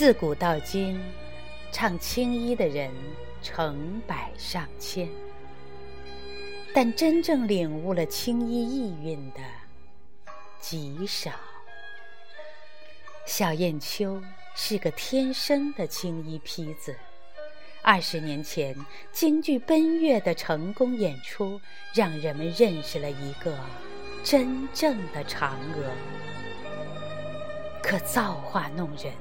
自古到今，唱青衣的人成百上千，但真正领悟了青衣意蕴的极少。小燕秋是个天生的青衣坯子。二十年前，京剧《奔月》的成功演出，让人们认识了一个真正的嫦娥。可造化弄人，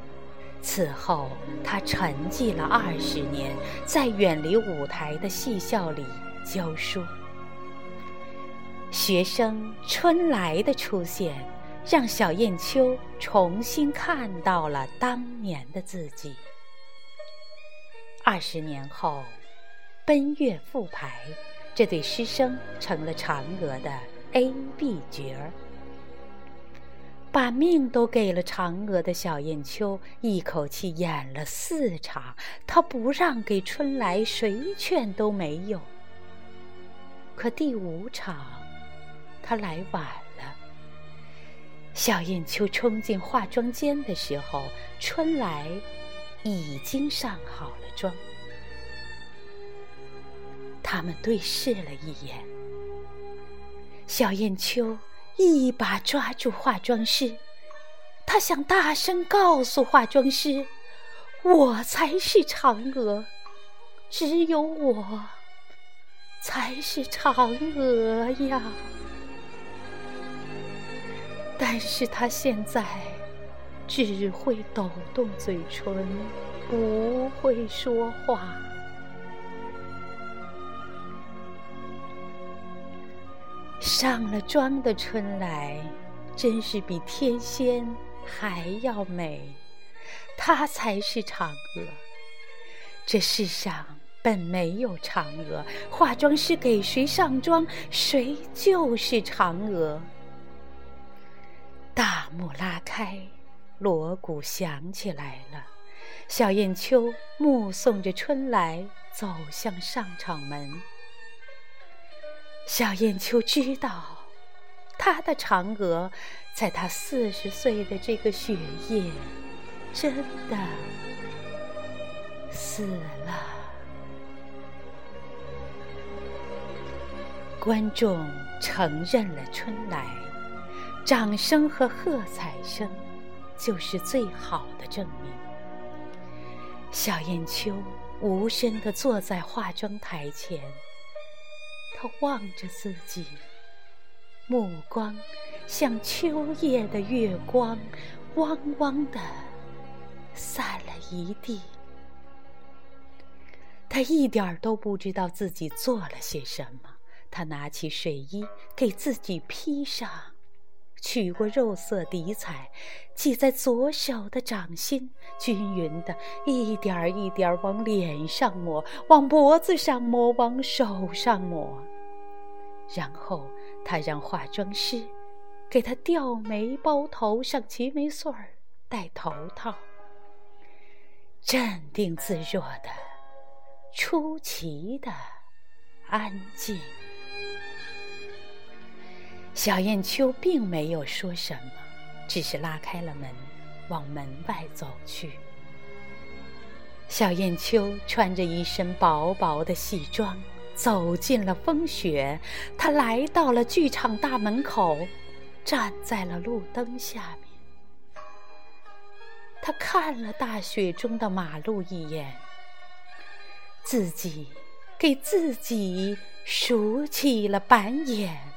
此后他沉寂了二十年，在远离舞台的戏校里教书。学生春来的出现，让小燕秋重新看到了当年的自己。二十年后，奔月复排，这对师生成了嫦娥的 A、B 角儿。把命都给了嫦娥的小燕秋，一口气演了四场，她不让给春来，谁劝都没用。可第五场，他来晚了。小燕秋冲进化妆间的时候，春来。已经上好了妆，他们对视了一眼。小燕秋一把抓住化妆师，她想大声告诉化妆师：“我才是嫦娥，只有我才是嫦娥呀！”但是她现在。只会抖动嘴唇，不会说话。上了妆的春来，真是比天仙还要美。她才是嫦娥。这世上本没有嫦娥，化妆师给谁上妆，谁就是嫦娥。大幕拉开。锣鼓响起来了，小燕秋目送着春来走向上场门。小燕秋知道，她的嫦娥，在她四十岁的这个雪夜，真的死了。观众承认了春来，掌声和喝彩声。就是最好的证明。小燕秋无声地坐在化妆台前，他望着自己，目光像秋夜的月光，汪汪的散了一地。他一点儿都不知道自己做了些什么。他拿起睡衣给自己披上。取过肉色底彩，挤在左手的掌心，均匀的一点儿一点儿往脸上抹，往脖子上抹，往手上抹。然后他让化妆师给他吊眉包头上齐眉穗儿，戴头套，镇定自若的，出奇的安静。小燕秋并没有说什么，只是拉开了门，往门外走去。小燕秋穿着一身薄薄的戏装，走进了风雪。她来到了剧场大门口，站在了路灯下面。她看了大雪中的马路一眼，自己给自己数起了板眼。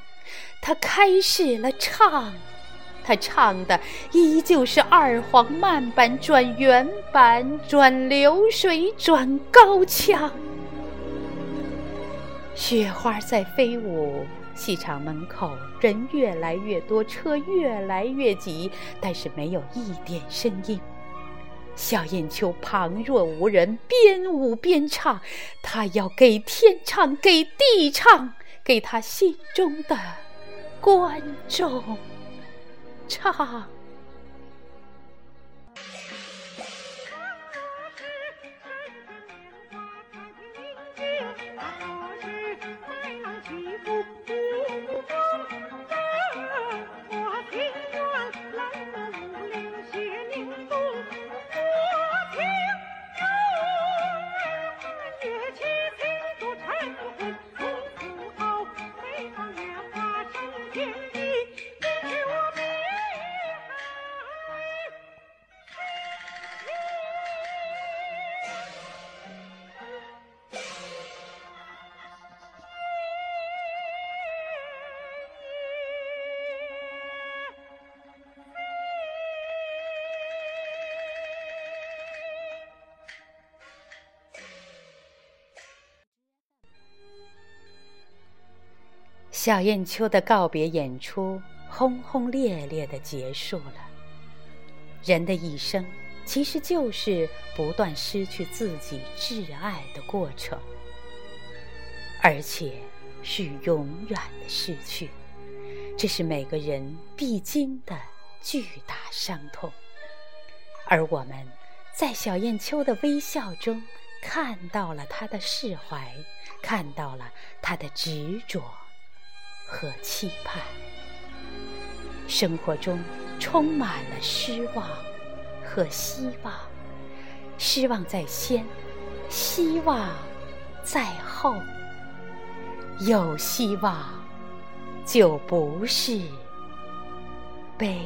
他开始了唱，他唱的依旧是二黄慢板转原板转流水转高腔。雪花在飞舞，戏场门口人越来越多，车越来越挤，但是没有一点声音。小燕秋旁若无人，边舞边唱，他要给天唱，给地唱，给他心中的。观众唱。小燕秋的告别演出轰轰烈烈的结束了。人的一生其实就是不断失去自己挚爱的过程，而且是永远的失去，这是每个人必经的巨大伤痛。而我们在小燕秋的微笑中看到了他的释怀，看到了他的执着。和期盼，生活中充满了失望和希望，失望在先，希望在后。有希望，就不是悲。